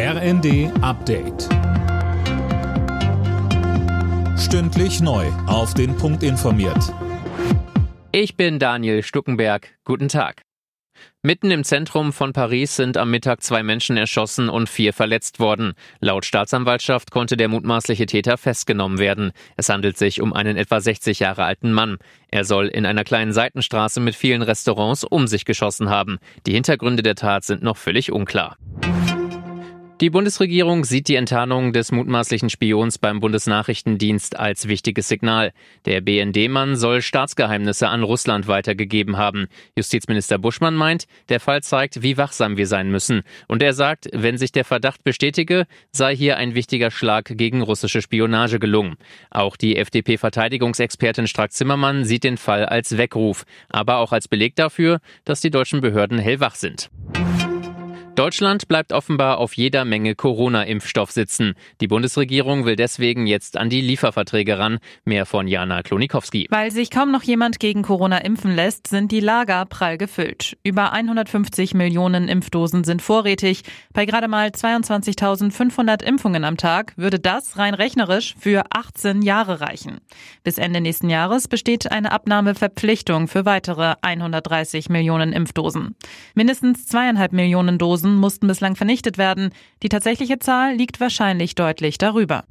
RND Update. Stündlich neu. Auf den Punkt informiert. Ich bin Daniel Stuckenberg. Guten Tag. Mitten im Zentrum von Paris sind am Mittag zwei Menschen erschossen und vier verletzt worden. Laut Staatsanwaltschaft konnte der mutmaßliche Täter festgenommen werden. Es handelt sich um einen etwa 60 Jahre alten Mann. Er soll in einer kleinen Seitenstraße mit vielen Restaurants um sich geschossen haben. Die Hintergründe der Tat sind noch völlig unklar. Die Bundesregierung sieht die Enttarnung des mutmaßlichen Spions beim Bundesnachrichtendienst als wichtiges Signal. Der BND-Mann soll Staatsgeheimnisse an Russland weitergegeben haben. Justizminister Buschmann meint, der Fall zeigt, wie wachsam wir sein müssen. Und er sagt, wenn sich der Verdacht bestätige, sei hier ein wichtiger Schlag gegen russische Spionage gelungen. Auch die FDP-Verteidigungsexpertin Strack-Zimmermann sieht den Fall als Weckruf, aber auch als Beleg dafür, dass die deutschen Behörden hellwach sind. Deutschland bleibt offenbar auf jeder Menge Corona-Impfstoff sitzen. Die Bundesregierung will deswegen jetzt an die Lieferverträge ran. Mehr von Jana Klonikowski. Weil sich kaum noch jemand gegen Corona impfen lässt, sind die Lager prall gefüllt. Über 150 Millionen Impfdosen sind vorrätig. Bei gerade mal 22.500 Impfungen am Tag würde das rein rechnerisch für 18 Jahre reichen. Bis Ende nächsten Jahres besteht eine Abnahmeverpflichtung für weitere 130 Millionen Impfdosen. Mindestens zweieinhalb Millionen Dosen Dosen mussten bislang vernichtet werden. Die tatsächliche Zahl liegt wahrscheinlich deutlich darüber.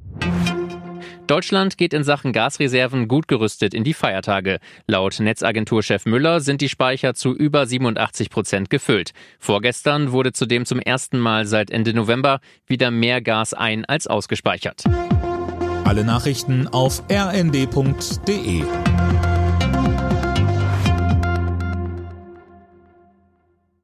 Deutschland geht in Sachen Gasreserven gut gerüstet in die Feiertage. Laut Netzagenturchef Müller sind die Speicher zu über 87 Prozent gefüllt. Vorgestern wurde zudem zum ersten Mal seit Ende November wieder mehr Gas ein als ausgespeichert. Alle Nachrichten auf rnd.de